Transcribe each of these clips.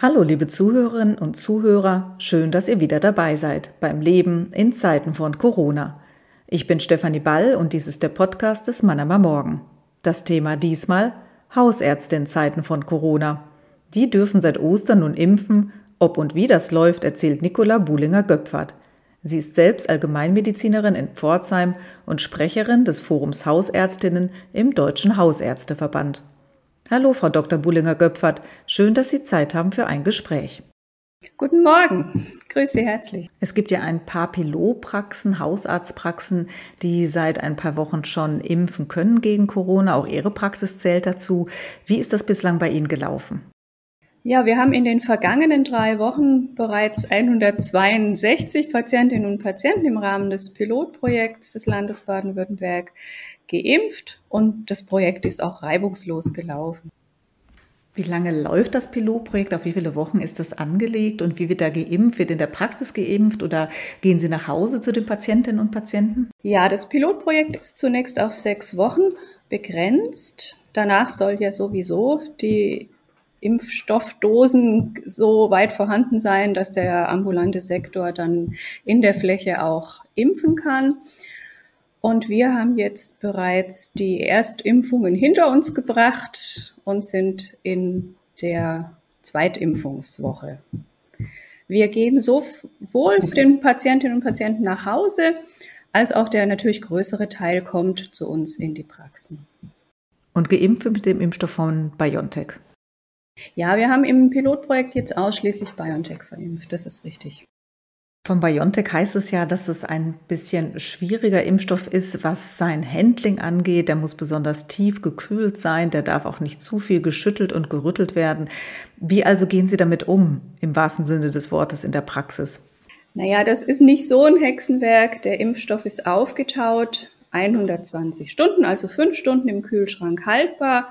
Hallo, liebe Zuhörerinnen und Zuhörer, schön, dass ihr wieder dabei seid beim Leben in Zeiten von Corona. Ich bin Stefanie Ball und dies ist der Podcast des Mannheimer Morgen. Das Thema diesmal Hausärzte in Zeiten von Corona. Die dürfen seit Ostern nun impfen. Ob und wie das läuft, erzählt Nicola Buhlinger-Göpfert. Sie ist selbst Allgemeinmedizinerin in Pforzheim und Sprecherin des Forums Hausärztinnen im Deutschen Hausärzteverband. Hallo, Frau Dr. Bullinger-Göpfert. Schön, dass Sie Zeit haben für ein Gespräch. Guten Morgen. Grüße Sie herzlich. Es gibt ja ein paar Pilotpraxen, Hausarztpraxen, die seit ein paar Wochen schon impfen können gegen Corona. Auch Ihre Praxis zählt dazu. Wie ist das bislang bei Ihnen gelaufen? Ja, wir haben in den vergangenen drei Wochen bereits 162 Patientinnen und Patienten im Rahmen des Pilotprojekts des Landes Baden-Württemberg geimpft und das Projekt ist auch reibungslos gelaufen. Wie lange läuft das Pilotprojekt? Auf wie viele Wochen ist das angelegt und wie wird da geimpft? Wird in der Praxis geimpft oder gehen Sie nach Hause zu den Patientinnen und Patienten? Ja, das Pilotprojekt ist zunächst auf sechs Wochen begrenzt. Danach soll ja sowieso die Impfstoffdosen so weit vorhanden sein, dass der ambulante Sektor dann in der Fläche auch impfen kann. Und wir haben jetzt bereits die Erstimpfungen hinter uns gebracht und sind in der Zweitimpfungswoche. Wir gehen sowohl zu den Patientinnen und Patienten nach Hause, als auch der natürlich größere Teil kommt zu uns in die Praxen. Und geimpft mit dem Impfstoff von BioNTech? Ja, wir haben im Pilotprojekt jetzt ausschließlich BioNTech verimpft, das ist richtig. Von BioNTech heißt es ja, dass es ein bisschen schwieriger Impfstoff ist, was sein Handling angeht. Der muss besonders tief gekühlt sein, der darf auch nicht zu viel geschüttelt und gerüttelt werden. Wie also gehen Sie damit um, im wahrsten Sinne des Wortes in der Praxis? Naja, das ist nicht so ein Hexenwerk. Der Impfstoff ist aufgetaut, 120 Stunden, also fünf Stunden im Kühlschrank haltbar.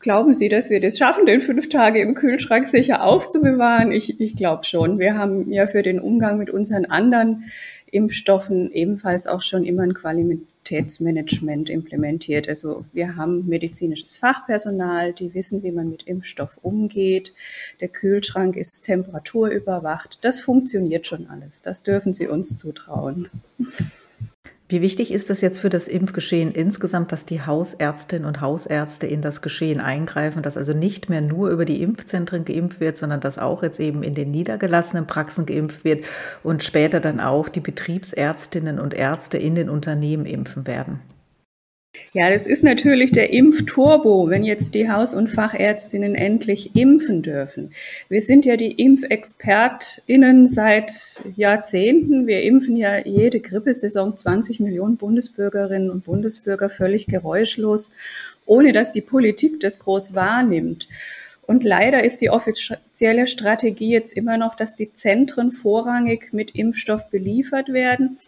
Glauben Sie, dass wir das schaffen, den fünf Tage im Kühlschrank sicher aufzubewahren? Ich, ich glaube schon. Wir haben ja für den Umgang mit unseren anderen Impfstoffen ebenfalls auch schon immer ein Qualitätsmanagement implementiert. Also wir haben medizinisches Fachpersonal, die wissen, wie man mit Impfstoff umgeht. Der Kühlschrank ist temperaturüberwacht. Das funktioniert schon alles. Das dürfen Sie uns zutrauen. Wie wichtig ist es jetzt für das Impfgeschehen insgesamt, dass die Hausärztinnen und Hausärzte in das Geschehen eingreifen, dass also nicht mehr nur über die Impfzentren geimpft wird, sondern dass auch jetzt eben in den niedergelassenen Praxen geimpft wird und später dann auch die Betriebsärztinnen und Ärzte in den Unternehmen impfen werden? Ja, das ist natürlich der Impfturbo, wenn jetzt die Haus- und Fachärztinnen endlich impfen dürfen. Wir sind ja die ImpfexpertInnen seit Jahrzehnten. Wir impfen ja jede Grippesaison 20 Millionen Bundesbürgerinnen und Bundesbürger völlig geräuschlos, ohne dass die Politik das groß wahrnimmt. Und leider ist die offizielle Strategie jetzt immer noch, dass die Zentren vorrangig mit Impfstoff beliefert werden.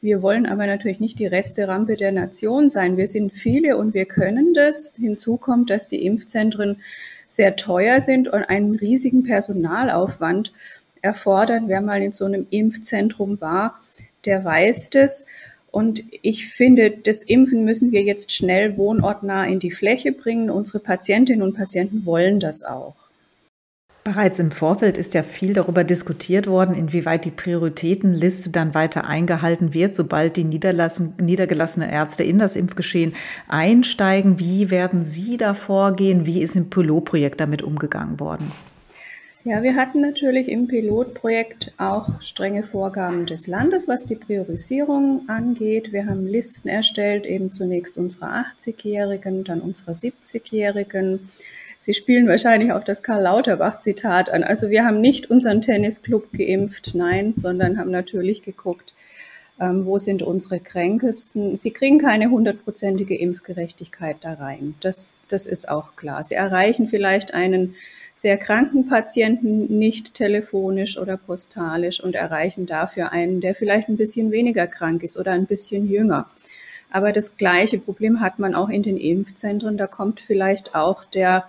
Wir wollen aber natürlich nicht die Resterampe der Nation sein. Wir sind viele und wir können das. Hinzu kommt, dass die Impfzentren sehr teuer sind und einen riesigen Personalaufwand erfordern. Wer mal in so einem Impfzentrum war, der weiß das. Und ich finde, das Impfen müssen wir jetzt schnell wohnortnah in die Fläche bringen. Unsere Patientinnen und Patienten wollen das auch. Bereits im Vorfeld ist ja viel darüber diskutiert worden, inwieweit die Prioritätenliste dann weiter eingehalten wird, sobald die niedergelassenen Ärzte in das Impfgeschehen einsteigen. Wie werden Sie da vorgehen? Wie ist im Pilotprojekt damit umgegangen worden? Ja, wir hatten natürlich im Pilotprojekt auch strenge Vorgaben des Landes, was die Priorisierung angeht. Wir haben Listen erstellt, eben zunächst unserer 80-Jährigen, dann unserer 70-Jährigen Sie spielen wahrscheinlich auf das Karl Lauterbach-Zitat an. Also wir haben nicht unseren Tennisclub geimpft, nein, sondern haben natürlich geguckt, ähm, wo sind unsere Kränkesten. Sie kriegen keine hundertprozentige Impfgerechtigkeit da rein. Das, das ist auch klar. Sie erreichen vielleicht einen sehr kranken Patienten nicht telefonisch oder postalisch und erreichen dafür einen, der vielleicht ein bisschen weniger krank ist oder ein bisschen jünger. Aber das gleiche Problem hat man auch in den Impfzentren. Da kommt vielleicht auch der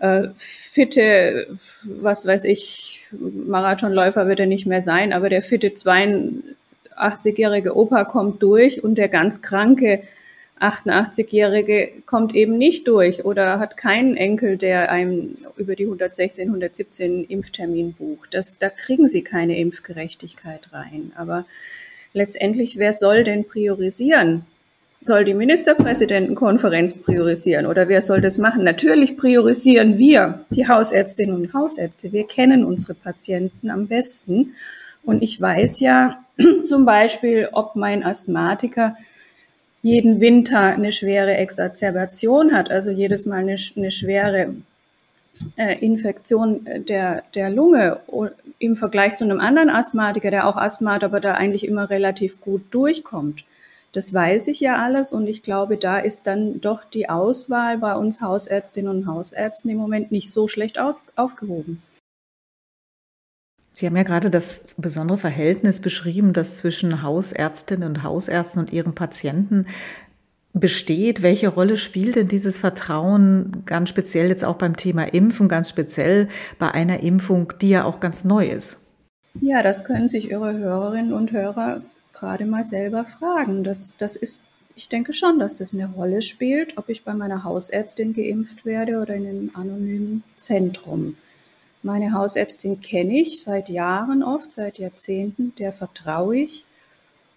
äh, fitte, was weiß ich, Marathonläufer wird er nicht mehr sein, aber der fitte 82-jährige Opa kommt durch und der ganz kranke 88-Jährige kommt eben nicht durch oder hat keinen Enkel, der einem über die 116, 117 Impftermin bucht. Das, da kriegen sie keine Impfgerechtigkeit rein. Aber letztendlich, wer soll denn priorisieren? Soll die Ministerpräsidentenkonferenz priorisieren oder wer soll das machen? Natürlich priorisieren wir, die Hausärztinnen und Hausärzte. Wir kennen unsere Patienten am besten. Und ich weiß ja zum Beispiel, ob mein Asthmatiker jeden Winter eine schwere Exacerbation hat, also jedes Mal eine, eine schwere äh, Infektion der, der Lunge im Vergleich zu einem anderen Asthmatiker, der auch Asthma hat, aber da eigentlich immer relativ gut durchkommt. Das weiß ich ja alles und ich glaube, da ist dann doch die Auswahl bei uns Hausärztinnen und Hausärzten im Moment nicht so schlecht aus, aufgehoben. Sie haben ja gerade das besondere Verhältnis beschrieben, das zwischen Hausärztinnen und Hausärzten und ihren Patienten besteht. Welche Rolle spielt denn dieses Vertrauen ganz speziell jetzt auch beim Thema Impfen, ganz speziell bei einer Impfung, die ja auch ganz neu ist? Ja, das können sich Ihre Hörerinnen und Hörer gerade mal selber fragen. Das, das ist, ich denke schon, dass das eine Rolle spielt, ob ich bei meiner Hausärztin geimpft werde oder in einem anonymen Zentrum. Meine Hausärztin kenne ich seit Jahren oft, seit Jahrzehnten, der vertraue ich.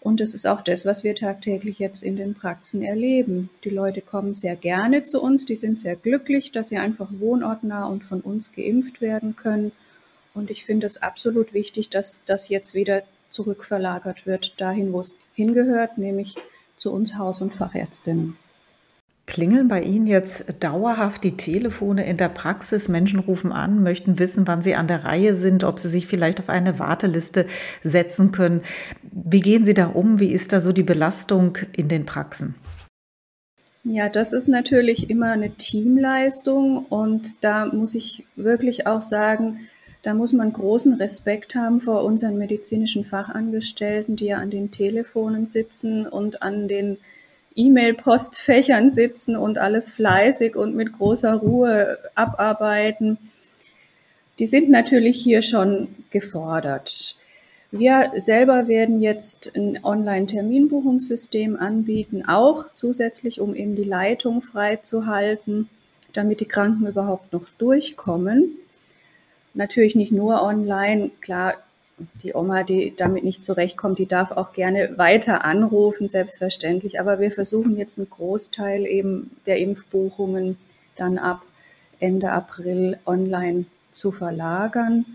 Und das ist auch das, was wir tagtäglich jetzt in den Praxen erleben. Die Leute kommen sehr gerne zu uns, die sind sehr glücklich, dass sie einfach wohnortnah und von uns geimpft werden können. Und ich finde es absolut wichtig, dass das jetzt wieder zurückverlagert wird, dahin, wo es hingehört, nämlich zu uns Haus- und Fachärztinnen. Klingeln bei Ihnen jetzt dauerhaft die Telefone in der Praxis? Menschen rufen an, möchten wissen, wann sie an der Reihe sind, ob sie sich vielleicht auf eine Warteliste setzen können. Wie gehen Sie da um? Wie ist da so die Belastung in den Praxen? Ja, das ist natürlich immer eine Teamleistung und da muss ich wirklich auch sagen, da muss man großen Respekt haben vor unseren medizinischen Fachangestellten, die ja an den Telefonen sitzen und an den E-Mail-Postfächern sitzen und alles fleißig und mit großer Ruhe abarbeiten, die sind natürlich hier schon gefordert. Wir selber werden jetzt ein Online-Terminbuchungssystem anbieten, auch zusätzlich, um eben die Leitung freizuhalten, damit die Kranken überhaupt noch durchkommen. Natürlich nicht nur online, klar, die Oma, die damit nicht zurechtkommt, die darf auch gerne weiter anrufen, selbstverständlich. Aber wir versuchen jetzt einen Großteil eben der Impfbuchungen dann ab Ende April online zu verlagern.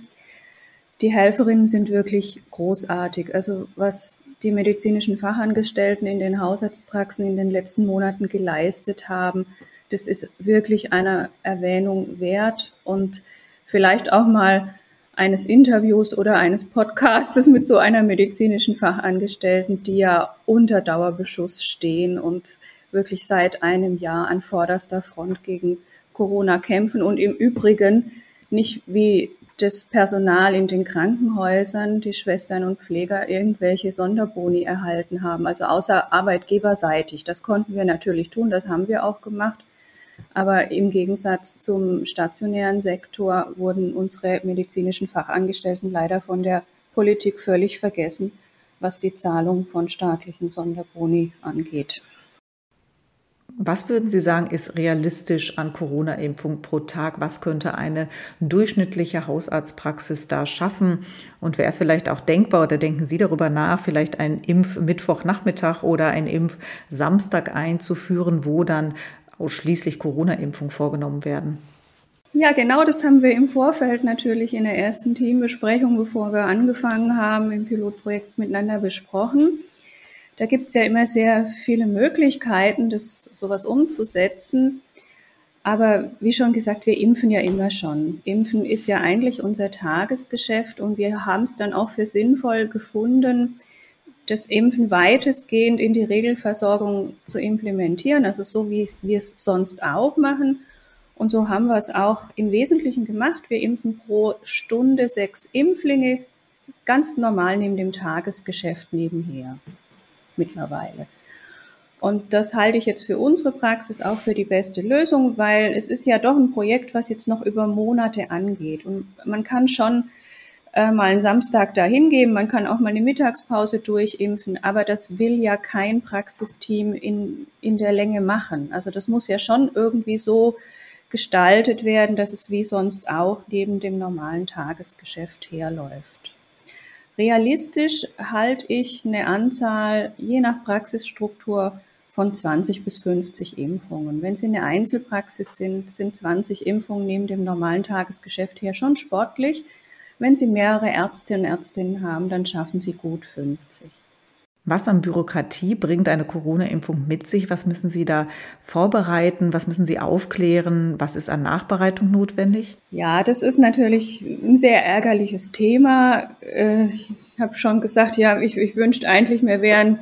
Die Helferinnen sind wirklich großartig. Also was die medizinischen Fachangestellten in den Hausarztpraxen in den letzten Monaten geleistet haben, das ist wirklich einer Erwähnung wert und vielleicht auch mal eines Interviews oder eines Podcastes mit so einer medizinischen Fachangestellten, die ja unter Dauerbeschuss stehen und wirklich seit einem Jahr an vorderster Front gegen Corona kämpfen und im Übrigen nicht wie das Personal in den Krankenhäusern, die Schwestern und Pfleger irgendwelche Sonderboni erhalten haben, also außer arbeitgeberseitig. Das konnten wir natürlich tun, das haben wir auch gemacht. Aber im Gegensatz zum stationären Sektor wurden unsere medizinischen Fachangestellten leider von der Politik völlig vergessen, was die Zahlung von staatlichen Sonderboni angeht. Was würden Sie sagen, ist realistisch an Corona-Impfung pro Tag? Was könnte eine durchschnittliche Hausarztpraxis da schaffen? Und wäre es vielleicht auch denkbar oder denken Sie darüber nach, vielleicht einen Impf-Mittwochnachmittag oder einen Impf-Samstag einzuführen, wo dann ausschließlich Corona-Impfung vorgenommen werden? Ja, genau das haben wir im Vorfeld natürlich in der ersten Teambesprechung, bevor wir angefangen haben, im Pilotprojekt miteinander besprochen. Da gibt es ja immer sehr viele Möglichkeiten, das sowas umzusetzen. Aber wie schon gesagt, wir impfen ja immer schon. Impfen ist ja eigentlich unser Tagesgeschäft und wir haben es dann auch für sinnvoll gefunden, das Impfen weitestgehend in die Regelversorgung zu implementieren, also so wie wir es sonst auch machen. Und so haben wir es auch im Wesentlichen gemacht. Wir impfen pro Stunde sechs Impflinge, ganz normal neben dem Tagesgeschäft nebenher mittlerweile. Und das halte ich jetzt für unsere Praxis auch für die beste Lösung, weil es ist ja doch ein Projekt, was jetzt noch über Monate angeht. Und man kann schon äh, mal einen Samstag da hingeben, man kann auch mal eine Mittagspause durchimpfen, aber das will ja kein Praxisteam in, in der Länge machen. Also das muss ja schon irgendwie so gestaltet werden, dass es wie sonst auch neben dem normalen Tagesgeschäft herläuft. Realistisch halte ich eine Anzahl je nach Praxisstruktur von 20 bis 50 Impfungen. Wenn Sie eine Einzelpraxis sind, sind 20 Impfungen neben dem normalen Tagesgeschäft her schon sportlich. Wenn Sie mehrere Ärztinnen und Ärztinnen haben, dann schaffen Sie gut 50. Was an Bürokratie bringt eine Corona-Impfung mit sich? Was müssen Sie da vorbereiten? Was müssen Sie aufklären? Was ist an Nachbereitung notwendig? Ja, das ist natürlich ein sehr ärgerliches Thema. Äh, ich habe schon gesagt, ja, ich, ich wünschte eigentlich, wir wären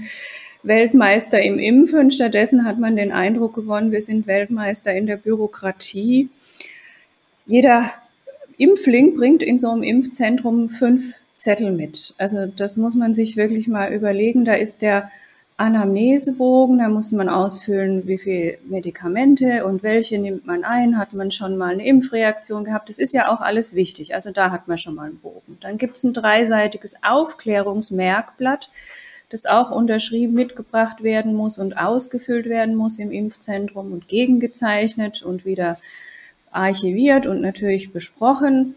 Weltmeister im Impfen. Stattdessen hat man den Eindruck gewonnen, wir sind Weltmeister in der Bürokratie. Jeder Impfling bringt in so einem Impfzentrum fünf Zettel mit. Also das muss man sich wirklich mal überlegen. Da ist der Anamnesebogen, da muss man ausfüllen, wie viele Medikamente und welche nimmt man ein, hat man schon mal eine Impfreaktion gehabt. Das ist ja auch alles wichtig. Also da hat man schon mal einen Bogen. Dann gibt es ein dreiseitiges Aufklärungsmerkblatt, das auch unterschrieben mitgebracht werden muss und ausgefüllt werden muss im Impfzentrum und gegengezeichnet und wieder archiviert und natürlich besprochen.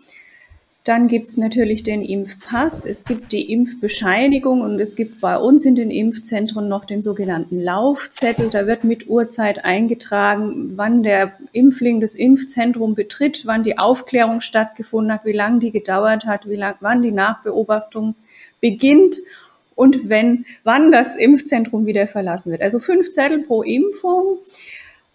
Dann gibt's natürlich den Impfpass, es gibt die Impfbescheinigung und es gibt bei uns in den Impfzentren noch den sogenannten Laufzettel. Da wird mit Uhrzeit eingetragen, wann der Impfling das Impfzentrum betritt, wann die Aufklärung stattgefunden hat, wie lange die gedauert hat, wie lang, wann die Nachbeobachtung beginnt und wenn, wann das Impfzentrum wieder verlassen wird. Also fünf Zettel pro Impfung.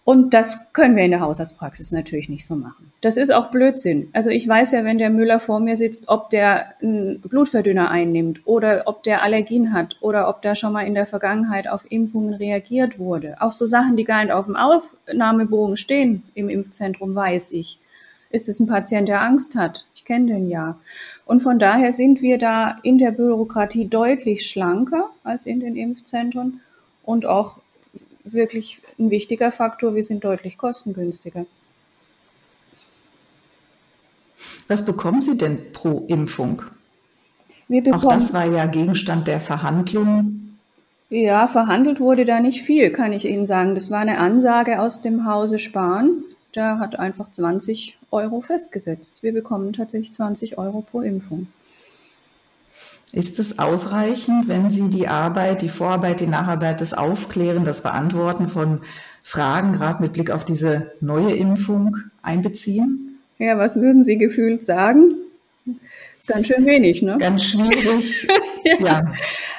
Und das können wir in der Hausarztpraxis natürlich nicht so machen. Das ist auch Blödsinn. Also ich weiß ja, wenn der Müller vor mir sitzt, ob der einen Blutverdünner einnimmt oder ob der Allergien hat oder ob da schon mal in der Vergangenheit auf Impfungen reagiert wurde. Auch so Sachen, die gar nicht auf dem Aufnahmebogen stehen im Impfzentrum, weiß ich. Ist es ein Patient, der Angst hat? Ich kenne den ja. Und von daher sind wir da in der Bürokratie deutlich schlanker als in den Impfzentren und auch wirklich ein wichtiger Faktor. Wir sind deutlich kostengünstiger. Was bekommen Sie denn pro Impfung? Auch das war ja Gegenstand der Verhandlungen. Ja, verhandelt wurde da nicht viel, kann ich Ihnen sagen. Das war eine Ansage aus dem Hause Spahn. Der hat einfach 20 Euro festgesetzt. Wir bekommen tatsächlich 20 Euro pro Impfung. Ist es ausreichend, wenn Sie die Arbeit, die Vorarbeit, die Nacharbeit, das Aufklären, das Beantworten von Fragen, gerade mit Blick auf diese neue Impfung, einbeziehen? Ja, was würden Sie gefühlt sagen? Ist ganz schön wenig, ne? Ganz schwierig. ja. ja.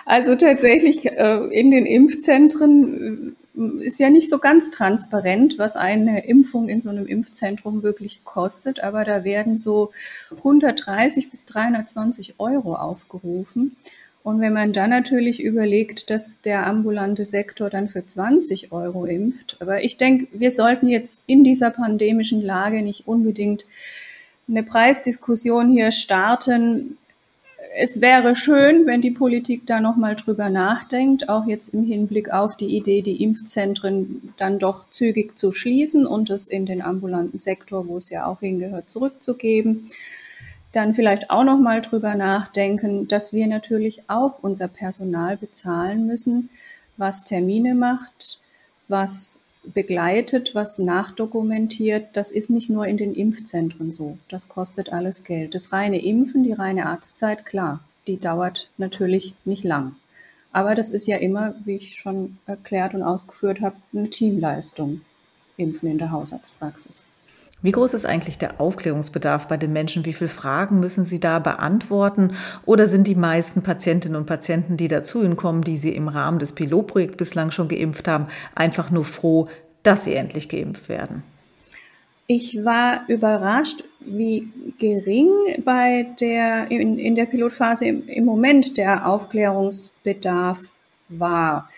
Also tatsächlich äh, in den Impfzentren ist ja nicht so ganz transparent, was eine Impfung in so einem Impfzentrum wirklich kostet, aber da werden so 130 bis 320 Euro aufgerufen. Und wenn man dann natürlich überlegt, dass der ambulante Sektor dann für 20 Euro impft, aber ich denke, wir sollten jetzt in dieser pandemischen Lage nicht unbedingt eine Preisdiskussion hier starten, es wäre schön, wenn die Politik da nochmal drüber nachdenkt, auch jetzt im Hinblick auf die Idee, die Impfzentren dann doch zügig zu schließen und es in den ambulanten Sektor, wo es ja auch hingehört, zurückzugeben. Dann vielleicht auch nochmal drüber nachdenken, dass wir natürlich auch unser Personal bezahlen müssen, was Termine macht, was begleitet, was nachdokumentiert, das ist nicht nur in den Impfzentren so. Das kostet alles Geld. Das reine Impfen, die reine Arztzeit, klar, die dauert natürlich nicht lang. Aber das ist ja immer, wie ich schon erklärt und ausgeführt habe, eine Teamleistung. Impfen in der Hausarztpraxis. Wie groß ist eigentlich der Aufklärungsbedarf bei den Menschen? Wie viele Fragen müssen Sie da beantworten? Oder sind die meisten Patientinnen und Patienten, die dazu Ihnen kommen, die Sie im Rahmen des Pilotprojekts bislang schon geimpft haben, einfach nur froh, dass sie endlich geimpft werden? Ich war überrascht, wie gering bei der, in, in der Pilotphase im, im Moment der Aufklärungsbedarf war.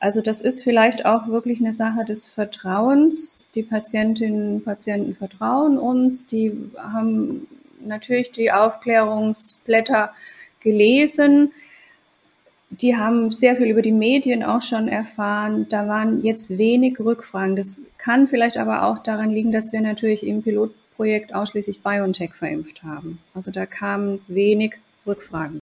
Also das ist vielleicht auch wirklich eine Sache des Vertrauens. Die Patientinnen und Patienten vertrauen uns, die haben natürlich die Aufklärungsblätter gelesen. Die haben sehr viel über die Medien auch schon erfahren. Da waren jetzt wenig Rückfragen. Das kann vielleicht aber auch daran liegen, dass wir natürlich im Pilotprojekt ausschließlich BioNTech verimpft haben. Also da kamen wenig Rückfragen.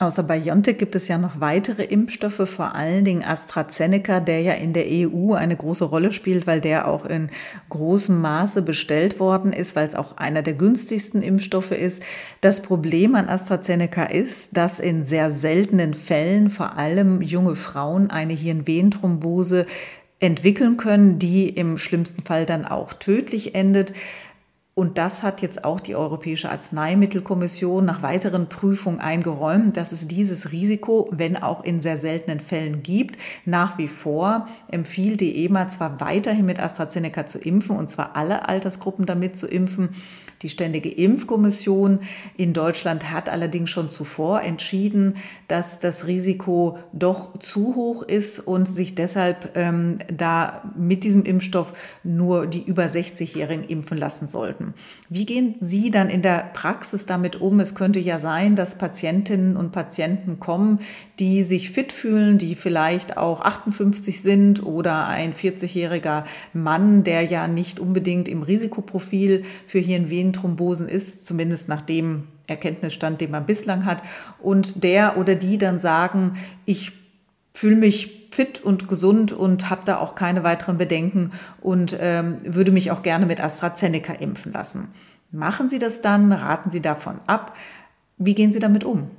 Außer BioNTech gibt es ja noch weitere Impfstoffe, vor allen Dingen AstraZeneca, der ja in der EU eine große Rolle spielt, weil der auch in großem Maße bestellt worden ist, weil es auch einer der günstigsten Impfstoffe ist. Das Problem an AstraZeneca ist, dass in sehr seltenen Fällen vor allem junge Frauen eine Hirnvenenthrombose entwickeln können, die im schlimmsten Fall dann auch tödlich endet. Und das hat jetzt auch die Europäische Arzneimittelkommission nach weiteren Prüfungen eingeräumt, dass es dieses Risiko, wenn auch in sehr seltenen Fällen gibt. Nach wie vor empfiehlt die EMA zwar weiterhin mit AstraZeneca zu impfen, und zwar alle Altersgruppen damit zu impfen, die Ständige Impfkommission in Deutschland hat allerdings schon zuvor entschieden, dass das Risiko doch zu hoch ist und sich deshalb ähm, da mit diesem Impfstoff nur die über 60-Jährigen impfen lassen sollten. Wie gehen Sie dann in der Praxis damit um? Es könnte ja sein, dass Patientinnen und Patienten kommen, die sich fit fühlen, die vielleicht auch 58 sind oder ein 40-jähriger Mann, der ja nicht unbedingt im Risikoprofil für Hirnvenen Venenthrombosen ist, zumindest nach dem Erkenntnisstand, den man bislang hat, und der oder die dann sagen, ich fühle mich fit und gesund und habe da auch keine weiteren Bedenken und ähm, würde mich auch gerne mit AstraZeneca impfen lassen. Machen Sie das dann? Raten Sie davon ab? Wie gehen Sie damit um?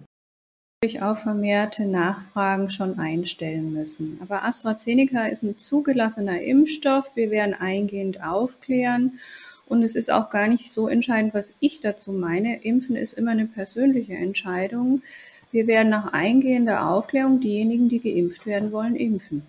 Auf vermehrte Nachfragen schon einstellen müssen. Aber AstraZeneca ist ein zugelassener Impfstoff. Wir werden eingehend aufklären und es ist auch gar nicht so entscheidend, was ich dazu meine. Impfen ist immer eine persönliche Entscheidung. Wir werden nach eingehender Aufklärung diejenigen, die geimpft werden wollen, impfen.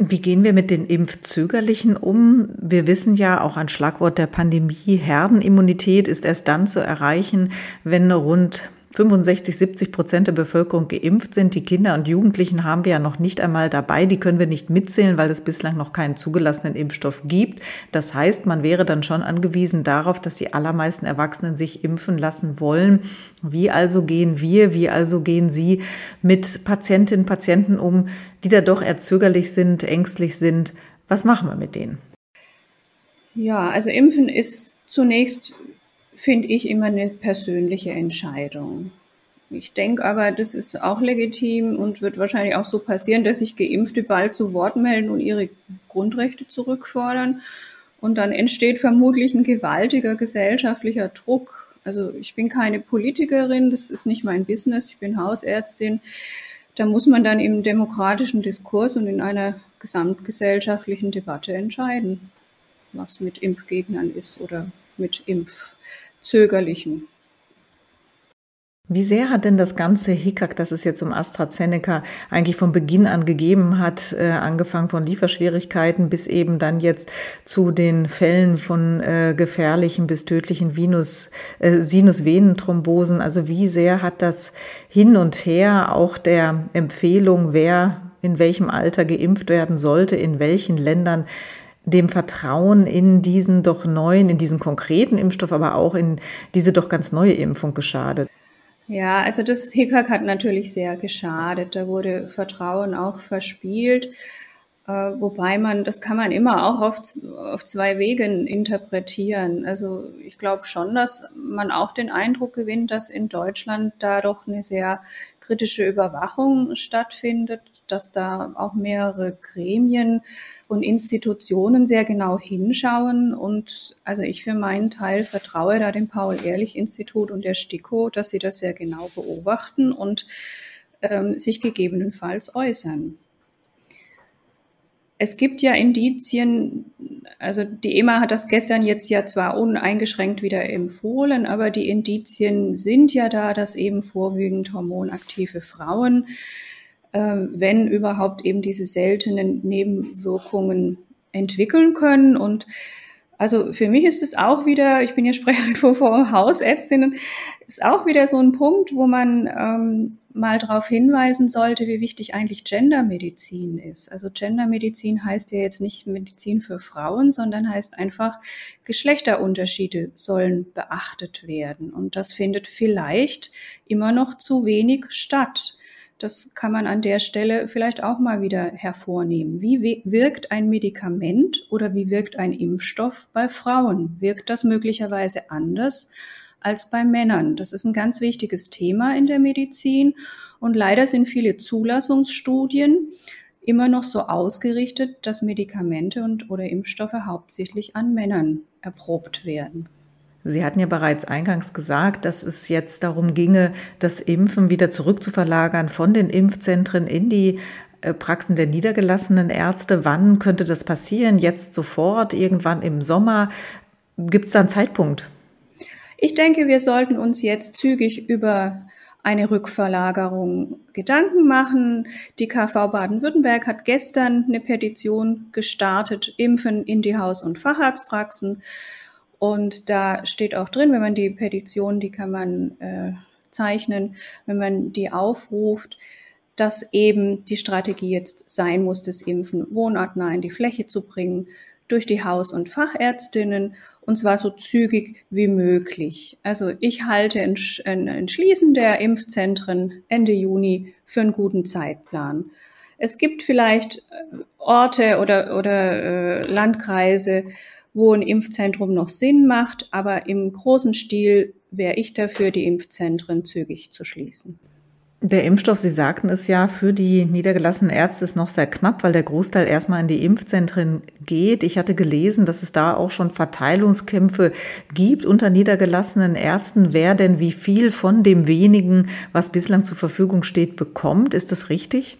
Wie gehen wir mit den Impfzögerlichen um? Wir wissen ja auch ein Schlagwort der Pandemie, Herdenimmunität ist erst dann zu erreichen, wenn rund 65, 70 Prozent der Bevölkerung geimpft sind. Die Kinder und Jugendlichen haben wir ja noch nicht einmal dabei. Die können wir nicht mitzählen, weil es bislang noch keinen zugelassenen Impfstoff gibt. Das heißt, man wäre dann schon angewiesen darauf, dass die allermeisten Erwachsenen sich impfen lassen wollen. Wie also gehen wir, wie also gehen Sie mit Patientinnen und Patienten um, die da doch eher zögerlich sind, ängstlich sind? Was machen wir mit denen? Ja, also Impfen ist zunächst finde ich immer eine persönliche Entscheidung. Ich denke aber, das ist auch legitim und wird wahrscheinlich auch so passieren, dass sich Geimpfte bald zu Wort melden und ihre Grundrechte zurückfordern. Und dann entsteht vermutlich ein gewaltiger gesellschaftlicher Druck. Also ich bin keine Politikerin, das ist nicht mein Business, ich bin Hausärztin. Da muss man dann im demokratischen Diskurs und in einer gesamtgesellschaftlichen Debatte entscheiden, was mit Impfgegnern ist oder mit Impf zögerlichen. Wie sehr hat denn das ganze Hickhack, das es jetzt um AstraZeneca eigentlich von Beginn an gegeben hat, äh, angefangen von Lieferschwierigkeiten bis eben dann jetzt zu den Fällen von äh, gefährlichen bis tödlichen Venus, äh, Sinusvenenthrombosen, also wie sehr hat das hin und her auch der Empfehlung, wer in welchem Alter geimpft werden sollte, in welchen Ländern dem Vertrauen in diesen doch neuen, in diesen konkreten Impfstoff, aber auch in diese doch ganz neue Impfung geschadet? Ja, also das Hickhack hat natürlich sehr geschadet. Da wurde Vertrauen auch verspielt. Äh, wobei man, das kann man immer auch auf, auf zwei Wegen interpretieren. Also ich glaube schon, dass man auch den Eindruck gewinnt, dass in Deutschland da doch eine sehr kritische Überwachung stattfindet, dass da auch mehrere Gremien und Institutionen sehr genau hinschauen. Und also ich für meinen Teil vertraue da dem Paul-Ehrlich-Institut und der STIKO, dass sie das sehr genau beobachten und ähm, sich gegebenenfalls äußern. Es gibt ja Indizien, also die EMA hat das gestern jetzt ja zwar uneingeschränkt wieder empfohlen, aber die Indizien sind ja da, dass eben vorwiegend hormonaktive Frauen ähm, wenn überhaupt eben diese seltenen Nebenwirkungen entwickeln können. Und also für mich ist es auch wieder, ich bin ja Sprecherin vor Hausärztinnen, ist auch wieder so ein Punkt, wo man ähm, mal darauf hinweisen sollte, wie wichtig eigentlich Gendermedizin ist. Also Gendermedizin heißt ja jetzt nicht Medizin für Frauen, sondern heißt einfach, Geschlechterunterschiede sollen beachtet werden. Und das findet vielleicht immer noch zu wenig statt Das kann man an der Stelle vielleicht auch mal wieder hervornehmen. Wie wirkt ein Medikament oder wie wirkt ein Impfstoff bei Frauen? Wirkt das möglicherweise anders als bei Männern? Das ist ein ganz wichtiges Thema in der Medizin und leider sind viele Zulassungsstudien immer noch so ausgerichtet, dass Medikamente und oder Impfstoffe hauptsächlich an Männern erprobt werden. Sie hatten ja bereits eingangs gesagt, dass es jetzt darum ginge, das Impfen wieder zurückzuverlagern von den Impfzentren in die äh, Praxen der niedergelassenen Ärzte. Wann könnte das passieren? Jetzt sofort, irgendwann im Sommer? Gibt es da einen Zeitpunkt? Ich denke, wir sollten uns jetzt zügig über eine Rückverlagerung Gedanken machen. Die KV Baden-Württemberg hat gestern eine Petition gestartet, Impfen in die Haus- und Facharztpraxen. Und da steht auch drin, wenn man die Petition, die kann man äh, zeichnen, wenn man die aufruft, dass eben die Strategie jetzt sein muss, das Impfen wohnortnah in die Fläche zu bringen, durch die Haus- und Fachärztinnen und zwar so zügig wie möglich. Also ich halte ein Schließen der Impfzentren Ende Juni für einen guten Zeitplan. Es gibt vielleicht äh, Orte oder, oder äh, Landkreise, wo ein Impfzentrum noch Sinn macht, aber im großen Stil wäre ich dafür, die Impfzentren zügig zu schließen. Der Impfstoff, Sie sagten es ja, für die niedergelassenen Ärzte ist noch sehr knapp, weil der Großteil erstmal in die Impfzentren geht. Ich hatte gelesen, dass es da auch schon Verteilungskämpfe gibt unter niedergelassenen Ärzten, wer denn wie viel von dem wenigen, was bislang zur Verfügung steht, bekommt. Ist das richtig?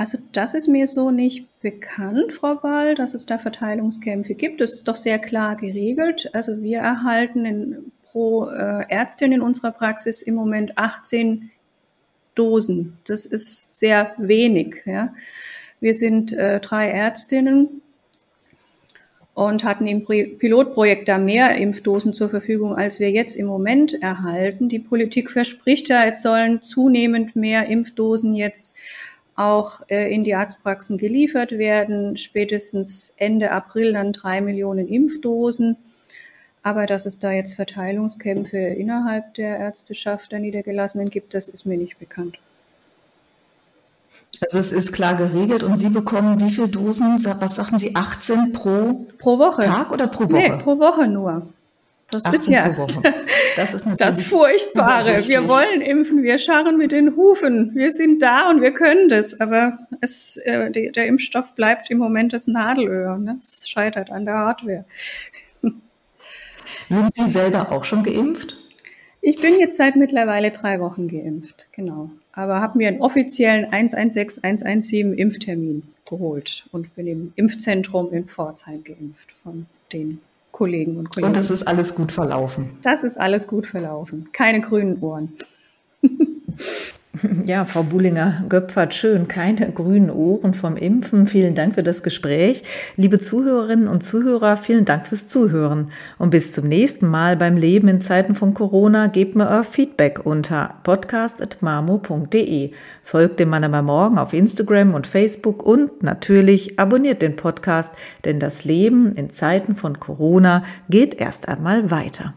Also das ist mir so nicht bekannt, Frau Ball, dass es da Verteilungskämpfe gibt. Das ist doch sehr klar geregelt. Also wir erhalten in, pro äh, Ärztin in unserer Praxis im Moment 18 Dosen. Das ist sehr wenig. Ja. Wir sind äh, drei Ärztinnen und hatten im Pilotprojekt da mehr Impfdosen zur Verfügung, als wir jetzt im Moment erhalten. Die Politik verspricht ja, es sollen zunehmend mehr Impfdosen jetzt auch äh, in die Arztpraxen geliefert werden. Spätestens Ende April dann drei Millionen Impfdosen. Aber dass es da jetzt Verteilungskämpfe innerhalb der Ärzteschaft der Niedergelassenen gibt, das ist mir nicht bekannt. Also es ist klar geregelt und Sie bekommen wie viele Dosen? Was sagten Sie? 18 pro, pro Woche. Tag oder pro Woche? Nee, pro Woche nur. Das ist ja das, ist das Furchtbare. Wir wollen impfen, wir scharren mit den Hufen. Wir sind da und wir können das, aber es, äh, die, der Impfstoff bleibt im Moment das Nadelöhr. Ne? Es scheitert an der Hardware. Sind Sie selber auch schon geimpft? Ich bin jetzt seit mittlerweile drei Wochen geimpft, genau. Aber habe mir einen offiziellen 116 117 Impftermin geholt und bin im Impfzentrum in Pforzheim geimpft von den Kollegen und Kollegen. Und das ist alles gut verlaufen. Das ist alles gut verlaufen. Keine grünen Ohren. Ja, Frau Bullinger-Göpfert, schön. Keine grünen Ohren vom Impfen. Vielen Dank für das Gespräch. Liebe Zuhörerinnen und Zuhörer, vielen Dank fürs Zuhören. Und bis zum nächsten Mal beim Leben in Zeiten von Corona gebt mir euer Feedback unter podcast.marmo.de. Folgt dem Mann aber morgen auf Instagram und Facebook und natürlich abonniert den Podcast, denn das Leben in Zeiten von Corona geht erst einmal weiter.